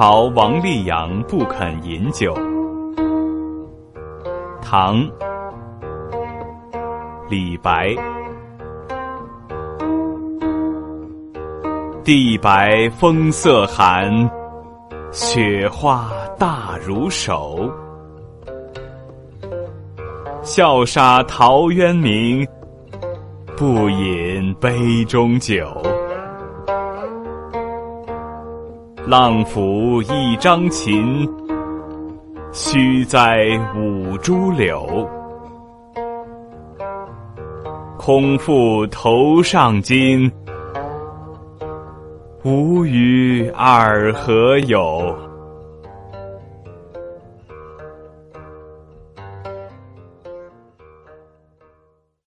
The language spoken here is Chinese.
朝王立阳不肯饮酒。唐，李白。地白风色寒，雪花大如手。笑杀陶渊明，不饮杯中酒。浪抚一张琴，须栽五株柳。空负头上巾，无与尔何有？